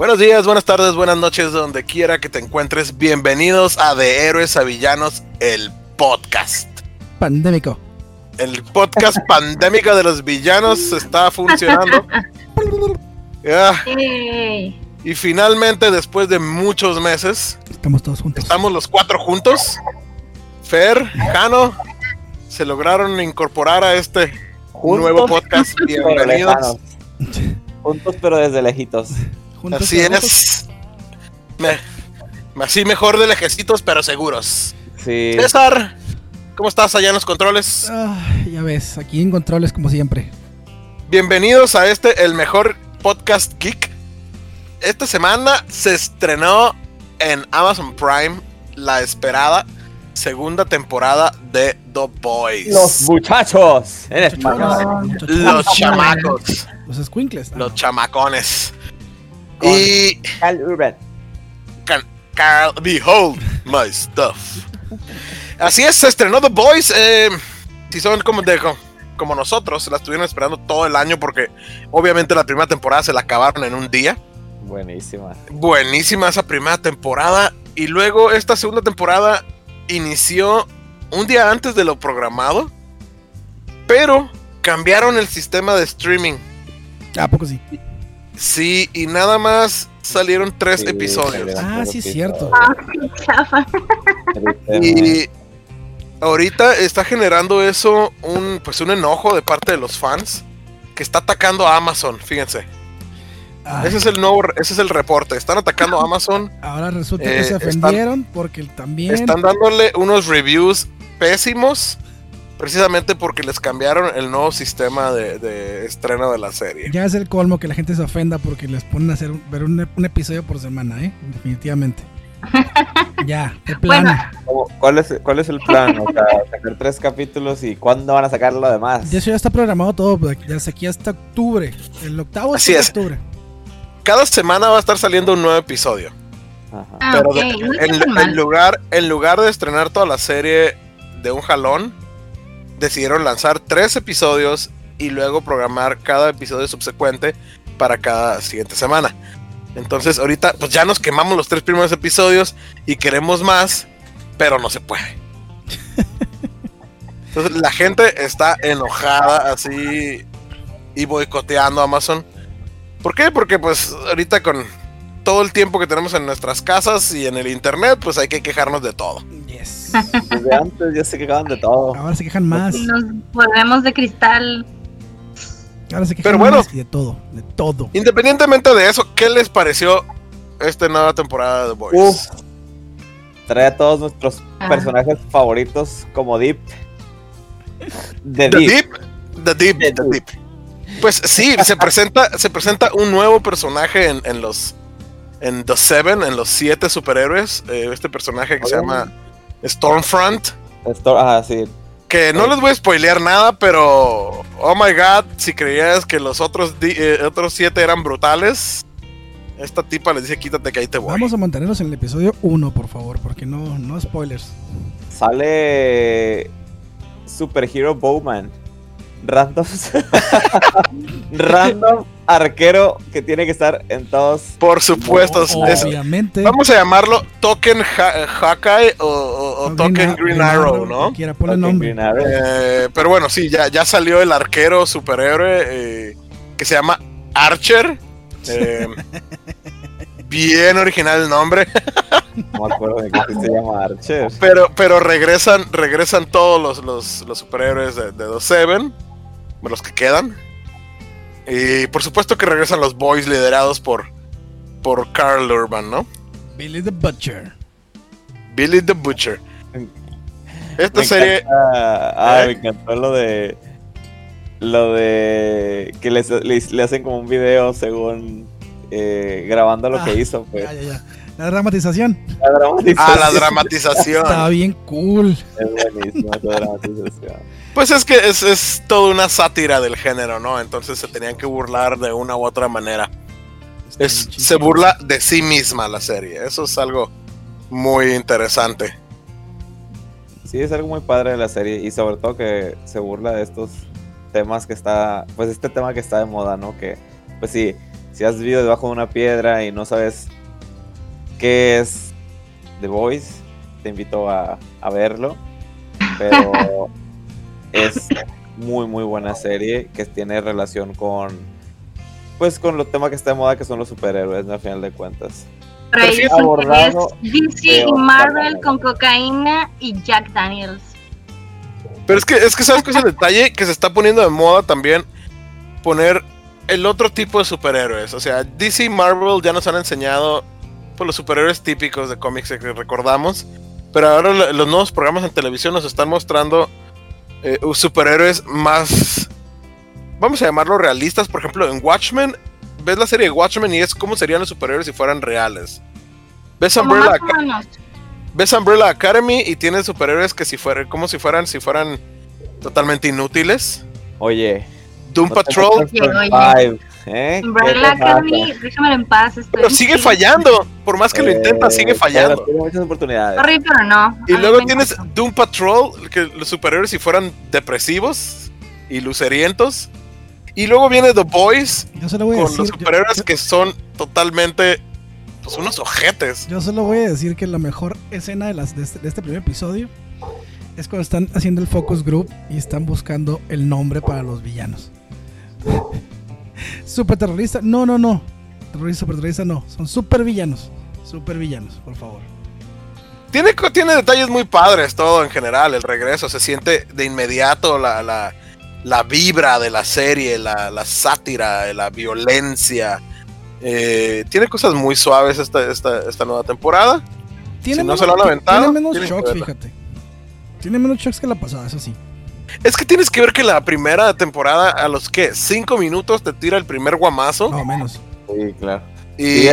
Buenos días, buenas tardes, buenas noches, donde quiera que te encuentres. Bienvenidos a De Héroes a Villanos, el podcast. Pandémico. El podcast pandémico de los villanos está funcionando. Yay. Y finalmente, después de muchos meses, Estamos todos juntos. estamos los cuatro juntos. Fer, Jano, se lograron incorporar a este Juntos, nuevo podcast. Bienvenidos. Juntos pero desde lejitos. Juntos Así es. Me- así mejor de lejecitos, pero seguros. Sí. César, ¿cómo estás allá en los controles? Ya ves, aquí en controles como siempre. Bienvenidos a este, el mejor podcast geek. Esta semana se estrenó en Amazon Prime la esperada segunda temporada de The Boys. Los muchachos. En español. Muchachones, Los chamacos, Los squinkles. los chamacones. Con- Y Cal Urban. Can- Carl, behold my stuff. Así es, se estrenó The Boys. eh, si son como, de, como nosotros, la estuvieron esperando todo el año porque obviamente la primera temporada se la acabaron en un día. Buenísima. Buenísima esa primera temporada. Y luego esta segunda temporada inició un día antes de lo programado. Pero cambiaron el sistema de streaming. ¿A poco sí? Sí, y nada más salieron tres Sí, episodios. Ah, tres sí, es cierto. Ah, qué chafa. Y ahorita está generando eso un pues un enojo de parte de los fans que está atacando a Amazon, fíjense. Ay, Ese es el nuevo ese es el reporte. Están atacando a Amazon, ahora resulta eh, que se están- ofendieron porque también. están dándole unos reviews pésimos precisamente porque les cambiaron el nuevo sistema de, de estreno de la serie. Ya es el colmo que la gente se ofenda porque les ponen a hacer un- ver un, un episodio por semana, ¿eh? Definitivamente. ya, plano. ¿Cómo- ¿Cuál es, ¿Cuál es el plan? O sea, sacar tres capítulos y ¿cuándo van a sacar lo demás? De eso ya está programado todo, pues, desde aquí hasta octubre. El octavo Así es. octubre. Cada semana va a estar saliendo un nuevo episodio. Ajá. Ah, Pero de- lugar, en lugar de estrenar toda la serie de un jalón, decidieron lanzar tres episodios y luego programar cada episodio subsecuente para cada siguiente semana. Entonces ahorita pues ya nos quemamos los tres primeros episodios y queremos más, pero no se puede. Entonces la gente está enojada así y boicoteando a Amazon. ¿Por qué? Porque pues ahorita con todo el tiempo que tenemos en nuestras casas y en el internet, pues hay que quejarnos de todo. Desde antes ya se quejaban de todo. Ahora se quejan más. Nos volvemos de cristal. Ahora se quejan Pero bueno. más y de todo. De todo. Independientemente de eso, ¿qué les pareció esta nueva temporada de The Boys? Uf. Trae a todos nuestros Ah. personajes favoritos como Deep. De The Deep. Deep, The Deep, The The Deep. Pues sí, se presenta, se presenta un nuevo personaje en, en los en The Seven, en los siete superhéroes. eh, este personaje que se Oh. llama Stormfront. Esto, ajá, sí. Que no les voy a spoilear nada, pero oh my god, si creías que los otros, di- eh, otros siete eran brutales, esta tipa les dice quítate que ahí te voy. Vamos a mantenernos en el episodio 1, por favor, porque no, no spoilers. Sale Superhero Bowman. Random. Random arquero que tiene que estar en todos. Por supuesto, es- obviamente. vamos a llamarlo Token Ha- Hawkeye o, o- o o Token Green, Arrow, ¿no? Cualquiera, ponle Ok, nombre. Green Arrow. Eh, pero bueno, sí, ya, ya salió el arquero superhéroe eh, que se llama Archer. Eh, bien original el nombre, No me acuerdo de qué se llama Archer. pero, pero regresan, regresan todos los, los, los superhéroes de, de The Seven, los que quedan. Y por supuesto que regresan los boys liderados por, por Carl Urban, ¿no? Billy the Butcher. Billy the Butcher. Esta Me serie, encanta- ah, ¿Eh? me encantó lo de. Lo de. Que les, les- le hacen como un video según. eh, grabando lo Ah, que hizo, pues. Ya, ya, ya. La dramatización. La dramatización. ah, la dramatización. Estaba bien cool. Es buenísima esa dramatización. Pues es que es, es toda una sátira del género, ¿no? Entonces se tenían que burlar de una u otra manera. Es- se burla de sí misma la serie. Eso es algo muy interesante. Sí, es algo muy padre de la serie y sobre todo que se burla de estos temas que está, pues este tema que está de moda, ¿no? Que, pues sí, si has vivido debajo de una piedra y no sabes qué es The Voice, te invito a, a verlo. Pero es muy, muy buena serie que tiene relación con, pues, con los temas que está de moda, que son los superhéroes, ¿no? Al final de cuentas. Pero ahí Prefiero dicen que abordado es DC y Marvel con cocaína y Jack Daniels. Pero es que, es que sabes que es el detalle que se está poniendo de moda también poner el otro tipo de superhéroes. O sea, DC y Marvel ya nos han enseñado pues, los superhéroes típicos de cómics que recordamos. Pero ahora lo- los nuevos programas en televisión nos están mostrando eh, superhéroes más, vamos a llamarlo realistas. Por ejemplo, en Watchmen, ves la serie de Watchmen y es cómo serían los superhéroes si fueran reales. Ves Umbrella, ves Umbrella Academy y tienes superhéroes que si fueran, como si fueran, si fueran totalmente inútiles. Oye, Doom no Patrol, Oye, Five, ¿eh? Déjamelo en paz. Estoy pero sigue fallando. Por más que lo intenta, Eh, sigue pero fallando. Tiene muchas oportunidades. Sorry, pero no. Y luego tienes encanta. Doom Patrol, que los superhéroes si fueran depresivos y lucerientos. Y luego viene The Boys Yo solo voy a con decir. los yo- superhéroes yo, que son totalmente pues unos ojetes. yo solo voy a decir que la mejor escena de, las, de, este, de este primer episodio es cuando están haciendo el focus group y están buscando el nombre para los villanos. Super terrorista, no, no, no. Terrorista, super terrorista, no. Son super villanos. Super villanos, por favor. Tiene, tiene detalles muy padres todo en general, el regreso. Se siente de inmediato la, la, la vibra de la serie, la, la sátira, la violencia. Eh, tiene cosas muy suaves esta, esta, esta nueva temporada. Tiene Si no se lo han aventado, Tiene menos shocks, fíjate. Tiene menos shocks que la pasada, eso sí. Es que tienes que ver que la primera temporada, a los que cinco minutos te tira el primer guamazo No, menos. Sí, claro. y,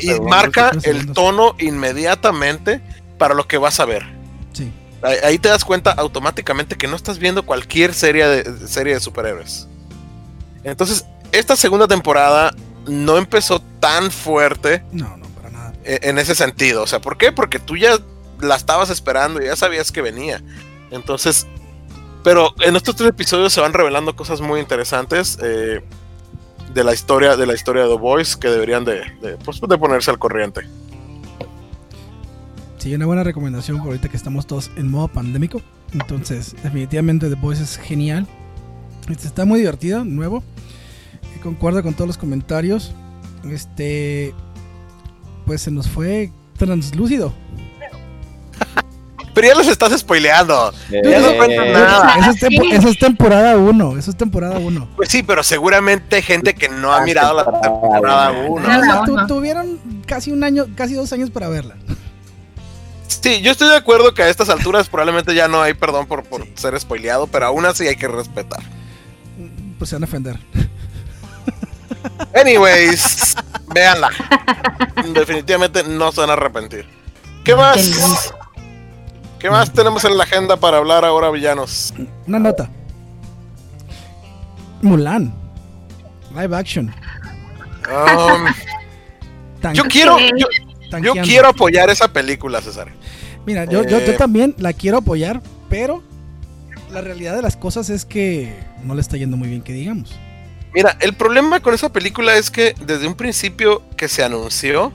Sí, marca el tono inmediatamente para lo que vas a ver. Sí. Ahí, ahí te das cuenta automáticamente que no estás viendo cualquier serie de, serie de superhéroes. Entonces, esta segunda temporada no empezó tan fuerte No, no, para nada. e- en ese sentido. O sea, ¿por qué? Porque tú ya la estabas esperando y ya sabías que venía. Entonces, pero en estos tres episodios se van revelando cosas muy interesantes eh, de la historia de la historia de The Boys que deberían de, de, pues, de ponerse al corriente. Sí, una buena recomendación por ahorita que estamos todos en modo pandémico. Entonces, definitivamente The Voice es genial. Este, está muy divertido, nuevo. Y concuerdo con todos los comentarios. Este. Pues se nos fue translúcido. Pero ya les estás spoileando. Ya no cuentan Eh, nada. Eso es, tempo- eso es temporada 1. Eso es temporada 1. Pues sí, pero seguramente gente que no ha Ah, mirado la temporada temporada uno. 1. Ah, Tu- uno. tuvieron casi un año, casi dos años para verla. Sí, yo estoy de acuerdo que a estas alturas probablemente ya no hay perdón por, por Sí. ser spoileado, pero aún así hay que respetar. Pues se van a ofender. Anyways, véanla. Definitivamente no se van a arrepentir. ¿Qué más? ¿Qué más tenemos en la agenda para hablar ahora, villanos? Una nota. Mulan. Live action. Um, yo quiero, yo, quiero apoyar esa película, César. Mira, yo, yo, yo Eh. también la quiero apoyar, pero la realidad de las cosas es que no le está yendo muy bien, que digamos. Mira, el problema con esa película es que desde un principio que se anunció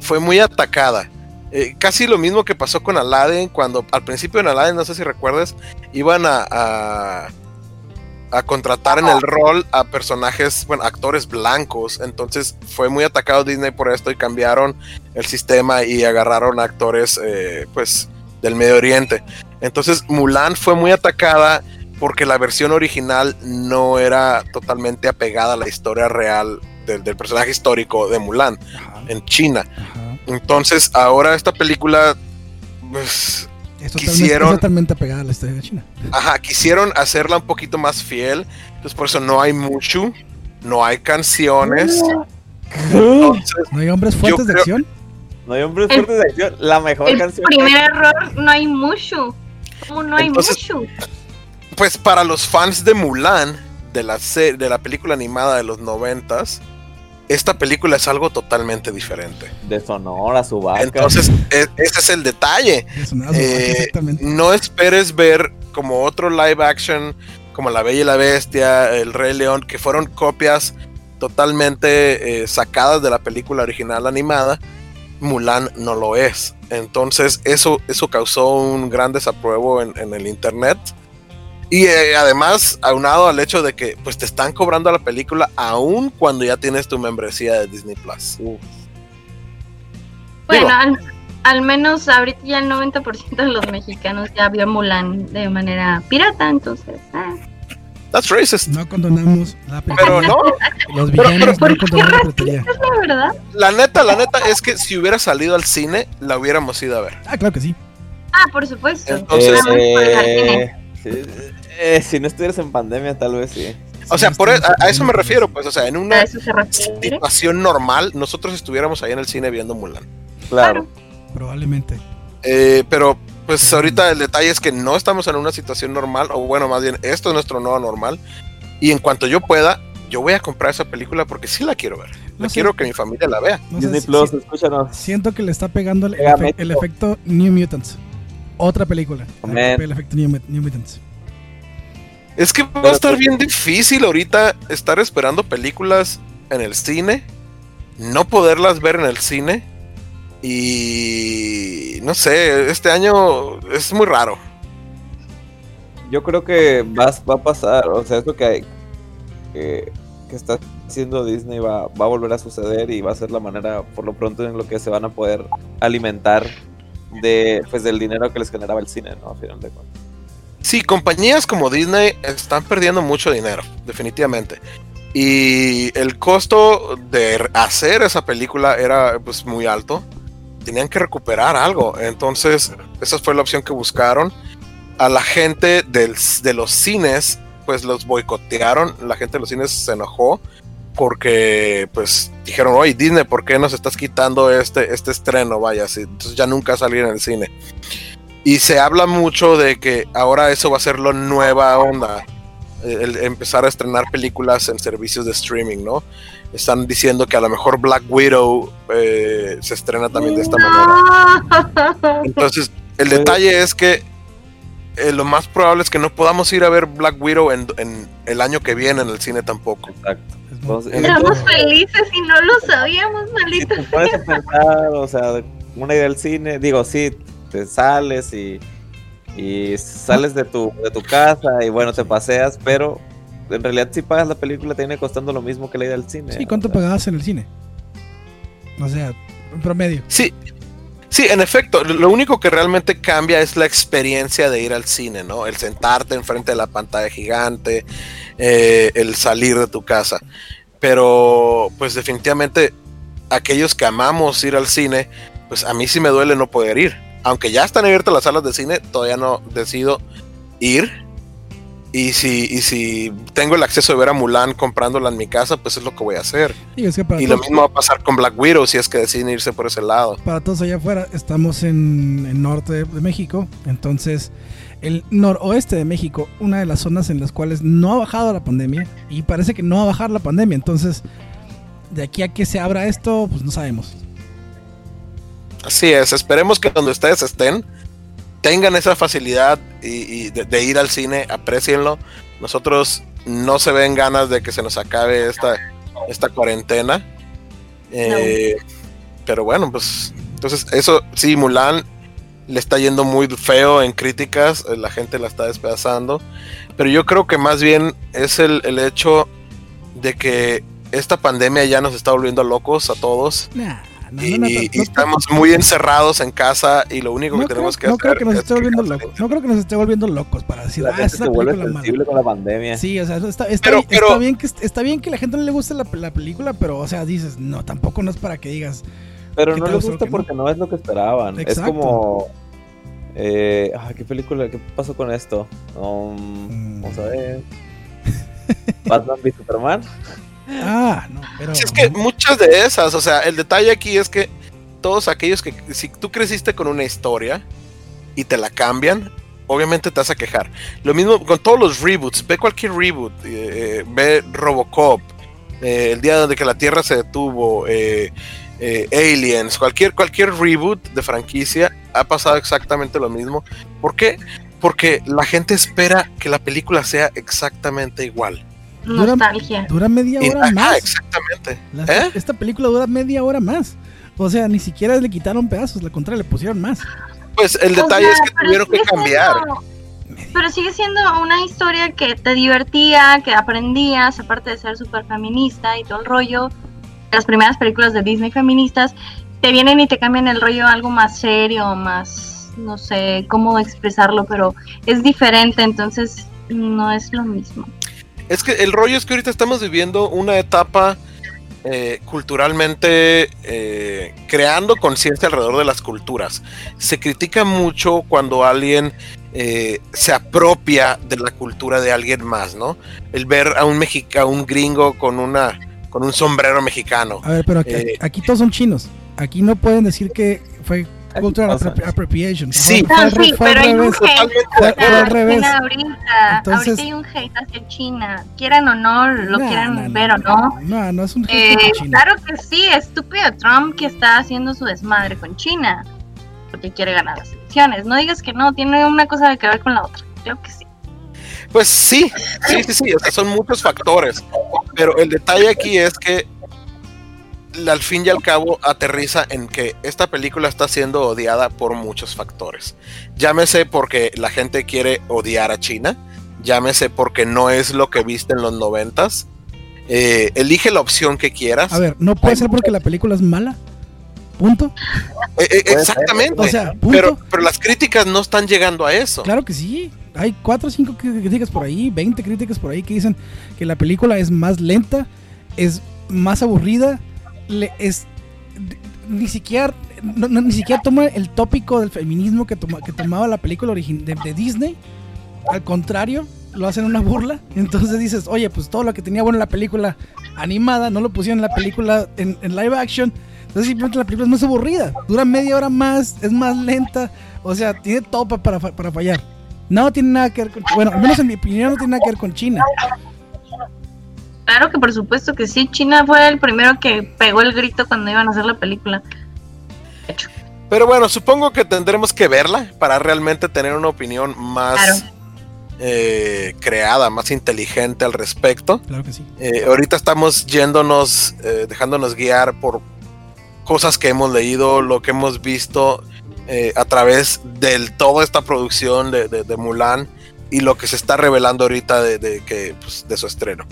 fue muy atacada. Eh, casi lo mismo que pasó con Aladdin, cuando al principio en Aladdin, no sé si recuerdas, iban a, a, a contratar en el rol a personajes, bueno, actores blancos. Entonces fue muy atacado Disney por esto y cambiaron el sistema y agarraron a actores, eh, pues, del Medio Oriente. Entonces Mulan fue muy atacada porque la versión original no era totalmente apegada a la historia real del, del personaje histórico de Mulan Ajá, en China. ajá. Entonces, ahora esta película, pues, Es totalmente, Quisieron- es totalmente apegada a la historia de China. ajá, quisieron hacerla un poquito más fiel. Entonces, por eso no hay mucho, no hay canciones. Entonces, ¿No hay hombres fuertes de creo- acción? No hay hombres fuertes de acción. La mejor El canción. primer error, no hay mucho. ¿Cómo no hay mucho? pues para los fans de Mulan, de la, se- de la película animada de los noventas, esta película es algo totalmente diferente. De Sonora, su vaca. Entonces, e- ese es el detalle. Eh, no esperes ver como otro live action, como La Bella y la Bestia, El Rey León, que fueron copias totalmente eh, sacadas de la película original animada, Mulan no lo es. Entonces eso, eso causó un gran desapruebo en, en el internet. Y eh, además, aunado al hecho de que pues te están cobrando la película aún cuando ya tienes tu membresía de Disney Plus. Uf, Bueno, Digo- al, al menos ahorita ya el 90% de los mexicanos ya vio Mulan de manera pirata, entonces. ah. That's racist. No condonamos la Pero no, Los pero- villanos ¿Por no qué condonan la racista piratería. es la verdad? la neta, la neta es que si hubiera salido al cine, la hubiéramos ido a ver. Ah, claro que sí. Ah, por supuesto. Entonces- cine. eh, sí, eh, si no estuvieras en pandemia, tal vez sí. O sea, por estamos a, a eso me refiero, pues, o sea, en una situación normal, nosotros estuviéramos ahí en el cine viendo Mulan. Claro. Probablemente. Eh, pero, pues, ahorita el detalle es que no estamos en una situación normal, o bueno, más bien, esto es nuestro nuevo normal. Y en cuanto yo pueda, yo voy a comprar esa película porque sí la quiero ver. La No sé. quiero que mi familia la vea. No sé, Disney si- Plus, si- escúchanos. siento que le está pegando el, Pega efe- México. el efecto New Mutants. Otra película. El efecto New Mutants. Es que va a estar bien difícil ahorita estar esperando películas en el cine, no poderlas ver en el cine. Y no sé, este año es muy raro. Yo creo que va, va a pasar, o sea, eso que, hay- que, que está haciendo Disney va, va a volver a suceder y va a ser la manera, por lo pronto, en lo que se van a poder alimentar de, pues, del dinero que les generaba el cine, ¿no? A final de cuentas. Sí, compañías como Disney están perdiendo mucho dinero, definitivamente. Y el costo de hacer esa película era pues muy alto. Tenían que recuperar algo. Entonces, esa fue la opción que buscaron. A la gente de los cines, pues los boicotearon. La gente de los cines se enojó porque pues dijeron, oye Disney, ¿por qué nos estás quitando este, este estreno? Vaya, así, entonces ya nunca salir en el cine. Y se habla mucho de que ahora eso va a ser lo nueva onda. El, el empezar a estrenar películas en servicios de streaming, ¿no? Están diciendo que a lo mejor Black Widow eh, se estrena también de esta manera. Entonces, el detalle es que eh, lo más probable es que no podamos ir a ver Black Widow en, en el año que viene en el cine tampoco. Exacto. Es Entonces, muy- Éramos felices y no lo sabíamos, Si te pones a pensar, o sea, una idea del cine, digo, sí, te sales y, y sales de tu, de tu casa y bueno, te paseas, pero en realidad si pagas la película te viene costando lo mismo que la idea del cine. Sí, o ¿cuánto sea. pagabas en el cine? O sea, en promedio. Sí, sí, en efecto, lo- lo único que realmente cambia es la experiencia de ir al cine, ¿no? El sentarte enfrente de la pantalla gigante, eh, el salir de tu casa. Pero, pues definitivamente, aquellos que amamos ir al cine, pues a mí sí me duele no poder ir. Aunque ya están abiertas las salas de cine, todavía no decido ir. Y si, y si tengo el acceso de ver a Mulan comprándola en mi casa, pues es lo que voy a hacer. Es que Y lo mismo va a pasar con Black Widow si es que deciden irse por ese lado. para todos allá afuera, estamos en el norte de, de México. Entonces, el noroeste de México, una de las zonas en las cuales no ha bajado la pandemia. Y parece que no va a bajar la pandemia. Entonces, de aquí a que se abra esto, pues no sabemos. Así es, esperemos que donde ustedes estén tengan esa facilidad y, y de, de ir al cine, aprecienlo. Nosotros no se ven ganas de que se nos acabe esta, esta cuarentena. Eh, Pero bueno, pues entonces eso sí, Mulan le está yendo muy feo en críticas, eh, la gente la está despedazando. Pero yo creo que más bien es el, el hecho de que esta pandemia ya nos está volviendo locos a todos. Nah, no, Y, no, no, y no- estamos muy encerrados en casa y lo único no que creo, tenemos que no hacer creo que nos es esté volviendo locos. No creo que nos esté volviendo locos para decir, La ah, gente es se vuelve sensible con la pandemia. Sí, o sea, está, está, Pero- bien, pero- está bien que está bien que la gente no le guste la, la película, pero o sea, dices, no, tampoco no es para que digas, Pero ¿Qué no usted gusta porque no es lo que esperaban. Es como. Eh, ah, ¿Qué película? ¿Qué pasó con esto? Um, Mm. Vamos a ver. Batman v Superman. ah, no, pero es que muchas de esas, o sea, el detalle aquí es que todos aquellos que, si tú creciste con una historia y te la cambian, obviamente te vas a quejar. Lo mismo con todos los reboots, ve cualquier reboot, eh, eh, ve Robocop, eh, el día de que la Tierra se detuvo, eh, Aliens, cualquier, cualquier reboot de franquicia ha pasado exactamente lo mismo. ¿Por qué? Porque la gente espera que la película sea exactamente igual. Dura- nostalgia. Dura media hora ajá, más. exactamente. La- ¿Eh? Esta película dura media hora más. O sea, ni siquiera le quitaron pedazos, al contrario, le pusieron más. Pues el O detalle sea, es que pero tuvieron que sigue cambiar. siendo- pero sigue siendo una historia que te divertía, que aprendías, aparte de ser súper feminista y todo el rollo. Las primeras películas de Disney feministas te vienen y te cambian el rollo a algo más serio, más, no sé cómo expresarlo, pero es diferente, entonces no es lo mismo. Es que el rollo es que ahorita estamos viviendo una etapa eh, culturalmente eh, creando conciencia alrededor de las culturas. Se critica mucho cuando alguien eh, se apropia de la cultura de alguien más, ¿no? El ver a un mexica, un gringo con una con un sombrero mexicano. A ver, pero aquí, aquí todos son chinos. Aquí no pueden decir que fue cultural appropriation. Sí. No, sí, fue al pero hay un hate hacia. China ahorita. Entonces- ahorita hay un hate hacia China. Quieran o no, lo Nah, quieran nah, ver nah, o no. No, no es un hate Eh, contra China. claro que sí, estúpido Trump que está haciendo su desmadre con China. Porque quiere ganar las elecciones. No digas que no, tiene una cosa que ver con la otra. Creo que sí. Pues sí, sí, sí, sí, o sea, son muchos factores. Pero el detalle aquí es que al fin y al cabo aterriza en que esta película está siendo odiada por muchos factores. Llámese porque la gente quiere odiar a China, llámese porque no es lo que viste en los noventas. Eh, elige la opción que quieras. A ver, no puede ser porque la película es mala. Punto. Eh, eh, exactamente. O sea, punto. pero, pero las críticas no están llegando a eso. Claro que sí. Hay 4 o 5 críticas por ahí, 20 críticas por ahí que dicen que la película es más lenta, es más aburrida, es ni siquiera no- ni siquiera toma el tópico del feminismo que, toma- que tomaba la película de, de Disney. Al contrario, lo hacen una burla. Entonces dices, oye, pues todo lo que tenía bueno en la película animada no lo pusieron en la película en, live action. Entonces simplemente la película es más aburrida. Dura media hora más, es más lenta. O sea, tiene todo pa- para, para fallar. No tiene nada que ver con... Bueno, al menos en mi opinión no tiene nada que ver con China. Claro que por supuesto que sí. China fue el primero que pegó el grito cuando iban a hacer la película. Pero bueno, supongo que tendremos que verla para realmente tener una opinión más Claro. eh, creada, más inteligente al respecto. Claro que sí. Eh, ahorita estamos yéndonos, eh, dejándonos guiar por cosas que hemos leído, lo que hemos visto eh, a través de toda esta producción de, de- de Mulan y lo que se está revelando ahorita de, de que, pues, de su estreno.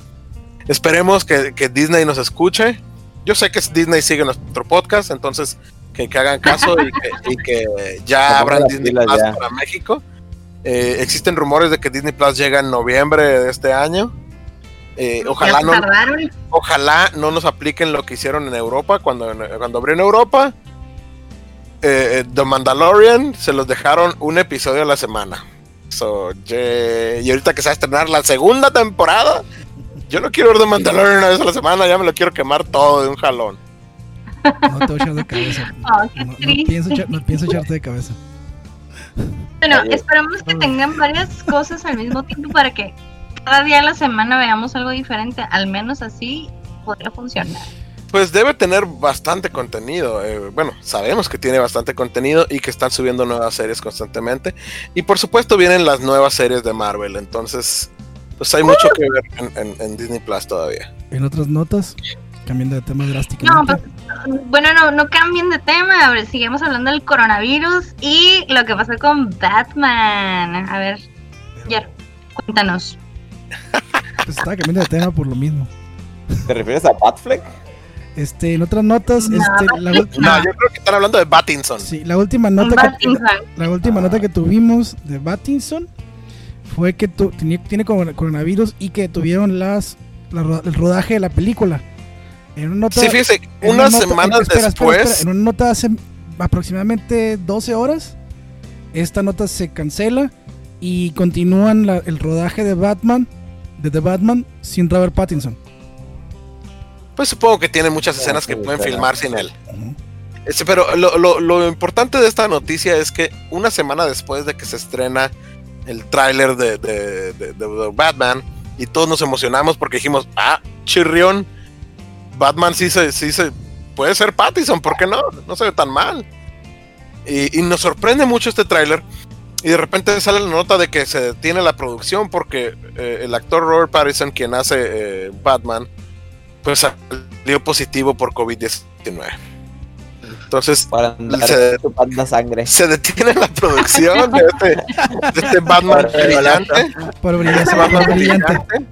Esperemos que, que Disney nos escuche. Yo sé que Disney sigue nuestro podcast, entonces que, que hagan caso y que, y que ya abran Disney Plus ya. para México. Eh, existen rumores de que Disney Plus llega en noviembre de este año. Eh, ojalá no, tardaron. ojalá no nos apliquen lo que hicieron en Europa cuando, cuando abrió en Europa. eh, The Mandalorian se los dejaron un episodio a la semana. So, ye- y ahorita que se va a estrenar la segunda temporada, yo no quiero ver The Mandalorian una vez a la semana, ya me lo quiero quemar todo de un jalón. No te voy a echar de cabeza. Oh, qué No, pienso echar- no pienso echarte de cabeza. Bueno, esperamos que tengan varias cosas al mismo tiempo para que cada día a la semana veamos algo diferente. Al menos así podría funcionar. Pues debe tener bastante contenido. eh, bueno, sabemos que tiene bastante contenido y que están subiendo nuevas series constantemente. Y por supuesto vienen las nuevas series de Marvel. Entonces, pues hay mucho que ver en, en- en Disney Plus todavía. En otras notas, cambiando de tema No, drásticamente. pues, bueno, no, no cambien de tema. A ver, sigamos hablando del coronavirus y lo que pasó con Batman. A ver, Jer, cuéntanos. Pues estaba cambiando de tema por lo mismo. ¿Te refieres a Batfleck? Este, en otras notas, No, este, la, No, yo creo que están hablando de Battinson. sí, la última nota que, la última nota que tuvimos de Battinson fue que tu- tenía- tiene coron- coronavirus y que tuvieron las la el rodaje de la película. En una nota, Sí, fíjese, unas una semanas espera, espera, después. espera, en una nota hace aproximadamente 12 horas, esta nota se cancela y continúan la- el rodaje de Batman, de The Batman, sin Robert Pattinson. Pues supongo que tiene muchas No, escenas que sí, pueden filmar sin él. Este, pero lo, lo- lo importante de esta noticia es que una semana después de que se estrena el tráiler de, de- de- Batman y todos nos emocionamos porque dijimos, ah, chirrión, Batman sí se, sí se puede ser Pattinson, ¿por qué no? No se ve tan mal. Y, y nos sorprende mucho este tráiler Y de repente sale la nota de que se detiene la producción porque eh, el actor Robert Pattinson, quien hace eh, Batman, pues salió positivo por COVID-19. Entonces Para andar Se- chupando sangre. se detiene la producción de este, de este Batman brillante. Por brillante. Ese Batman por brillante. brillante.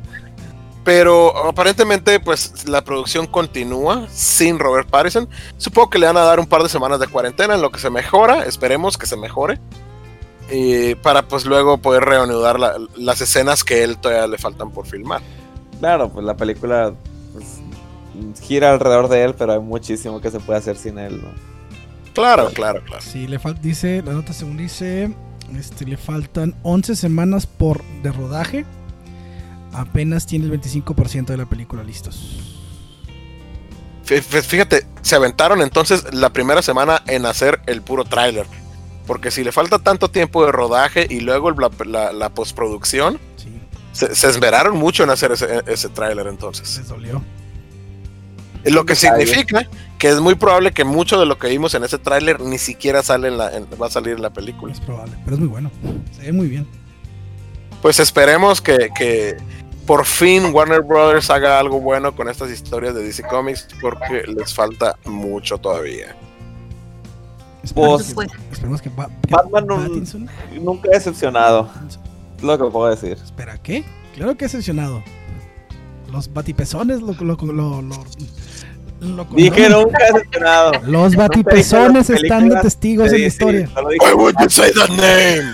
Pero aparentemente, pues la producción continúa sin Robert Pattinson. Supongo que le van a dar un par de semanas de cuarentena en lo que se mejora. Esperemos que se mejore. Y para pues luego poder reanudar la- las escenas que él todavía le faltan por filmar. Claro, pues la película gira alrededor de él, pero hay muchísimo que se puede hacer sin él. ¿no? Claro, claro, claro. Sí, le falta, dice, la nota según dice, este, le faltan 11 semanas por de rodaje. Apenas tiene el 25% de la película listos. Fí- fí- Fíjate, se aventaron entonces la primera semana en hacer el puro tráiler. Porque si le falta tanto tiempo de rodaje y luego la, la- la postproducción, Sí, se, se esmeraron mucho en hacer ese, ese tráiler entonces. les dolió. Lo que significa que es muy probable que mucho de lo que vimos en ese tráiler ni siquiera sale en la, en- va a salir en la película. Es probable, pero es muy bueno. Se ve muy bien. Pues esperemos que, que por fin Warner Brothers haga algo bueno con estas historias de DC Comics porque les falta mucho todavía. Esperemos, Pues- Pues, esperemos que, Ba- que Batman Pattinson- Nunca he decepcionado. Es lo que puedo decir. Espera, ¿qué? Claro que es seleccionado. Los batipezones lo, lo, lo, lo, lo Dije condonan. nunca he decepcionado. Los batipezones están de testigos de en la historia. Why would you say that name?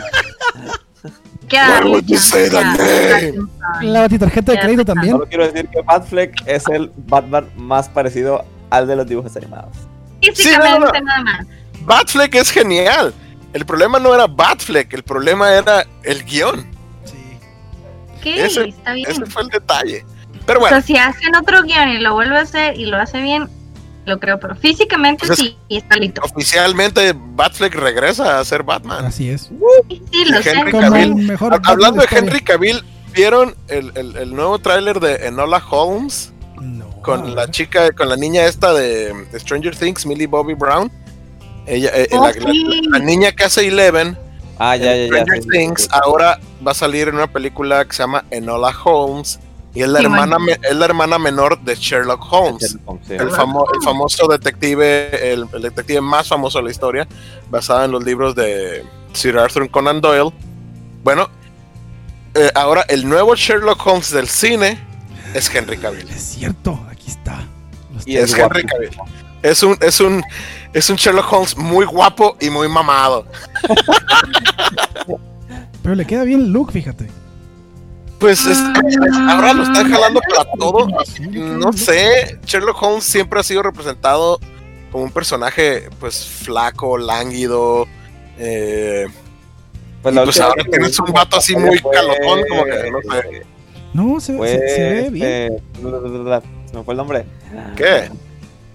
Why would you say that name? La batitarjeta de crédito también. Solo quiero decir que Batfleck es el Batman más parecido al de los dibujos animados. Físicamente Sí, no, no. nada más. Batfleck es genial. El problema no era Batfleck, el problema era el guion. Sí. ¿Qué? Ese- Está bien. Ese fue el detalle. Pero O bueno, sea, si hacen otro guion y lo vuelve a hacer y lo hace bien, lo creo, pero físicamente Pues es- sí, está listo. oficialmente Batfleck regresa a ser Batman. Así es. Sí, sí, lo sé. Mejor Hablando de la. Henry Cavill, ¿vieron el, el- el nuevo tráiler de Enola Holmes? No. Con la chica, con la niña esta de, Stranger Things, Millie Bobby Brown. Ella, eh, Oh, la, la- sí. la niña que hace Eleven, Ah, ya, ya, ya. Stranger sí, sí, Things, sí. ahora va a salir en una película que se llama Enola Holmes. Y es la, Sí, hermana, bueno. es la hermana menor de Sherlock Holmes. Sí. El, famo- el famoso detective, el, el detective más famoso de la historia, basado en los libros de Sir Arthur Conan Doyle. Bueno, eh, ahora el nuevo Sherlock Holmes del cine es Henry Cavill. Es cierto, aquí está. Los Y es es Henry guapo. Cavill. Es un, es un, es un Sherlock Holmes muy guapo y muy mamado. Pero le queda bien el look, fíjate. Pues es- ahora lo están jalando para todo. No bien sé, Sherlock Holmes siempre ha sido representado como un personaje pues flaco, lánguido. Eh, Pues, la pues ahora tienes un vato así muy fue- calotón, como que no sé. No, se, Fue, se- se ve bien. este, se me fue el nombre. ¿Qué?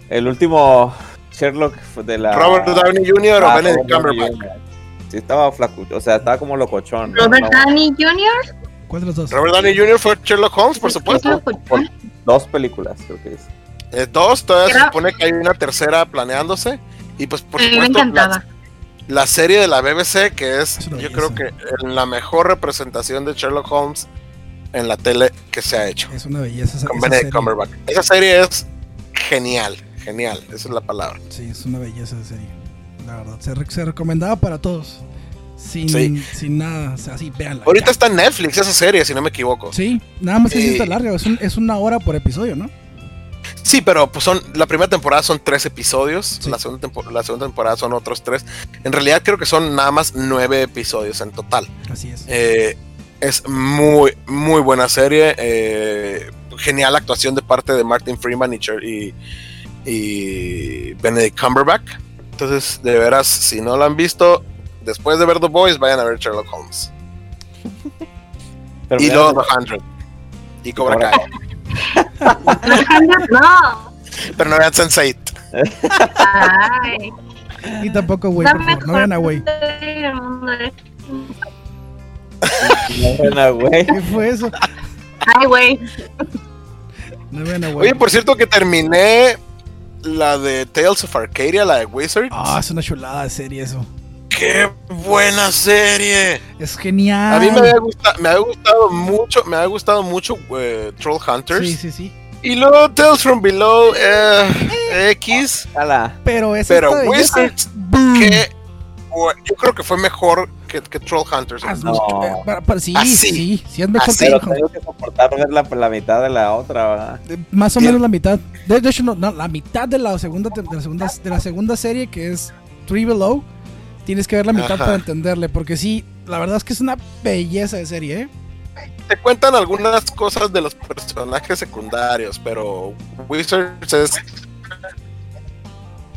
El último Sherlock fue de la. ¿Robert Downey Jr. o Ah, Benedict Robert Downey Cumberbatch? Jr. Sí, estaba flaco, o sea, estaba como locochón. ¿no? Robert No, Downey Jr. ¿Cuál de los dos? Robert Downey Jr. fue Sherlock Holmes, por Es supuesto. Dos películas, creo que es. Eh, dos, todavía se supone que hay una tercera planeándose. Y pues por me supuesto, encantaba. la, la serie de la BBC, que es, yo creo que la mejor representación de Sherlock Holmes en la tele que se ha hecho. Es una belleza esa, Con esa Benedict serie. Cumberbatch. Esa serie es genial, genial, esa es la palabra. Sí, es una belleza de serie. La verdad, se, re- se recomendaba para todos. Sin, Sí. sin nada, o sea, así, véanla. Ahorita ya. está en Netflix esa serie, si no me equivoco. Sí, nada más que sí Eh, está larga, es, un- es una hora por episodio, ¿no? Sí, pero pues son la primera temporada son tres episodios, Sí. la, segunda tempo- la segunda temporada son otros tres. En realidad creo que son nada más nueve episodios en total. Así es. Eh, es muy, muy buena serie. eh, genial actuación de parte de Martin Freeman y, y, y Benedict Cumberbatch. Entonces, de veras, si no lo han visto, después de ver The Boys, vayan a ver Sherlock Holmes. Pero y luego The Hundred. Y Cobra Kai. No. Pero no vean Sense8. Ay. Y tampoco, güey, favor, no vean a güey. no, buena, güey. ¿Qué fue eso? Ay, güey. No vean a güey. Oye, por cierto que terminé la de Tales of Arcadia, la de Wizards. Ah, es una chulada de serie eso. ¡Qué buena serie! Es genial. A mí me había gustado, me había gustado mucho, me había gustado mucho eh, Troll Hunters. Sí, sí, sí. Y luego Tales from Below eh, X. Ala. Pero es Pero. Wizards, Boom. que yo creo que fue mejor que, que Troll Hunters. No. eh, para- para- sí, Ah, sí. sí, es mejor Ah, que Pero tengo que soportar ver la, la mitad de la otra, ¿verdad? Eh, Más o menos la mitad. De, de hecho, no, no, la mitad de la segunda de la segunda de la segunda serie que es Three Below. Tienes que ver la mitad Ajá. para entenderle, porque sí, la verdad es que es una belleza de serie, ¿eh? Te cuentan algunas cosas de los personajes secundarios, pero Wizards es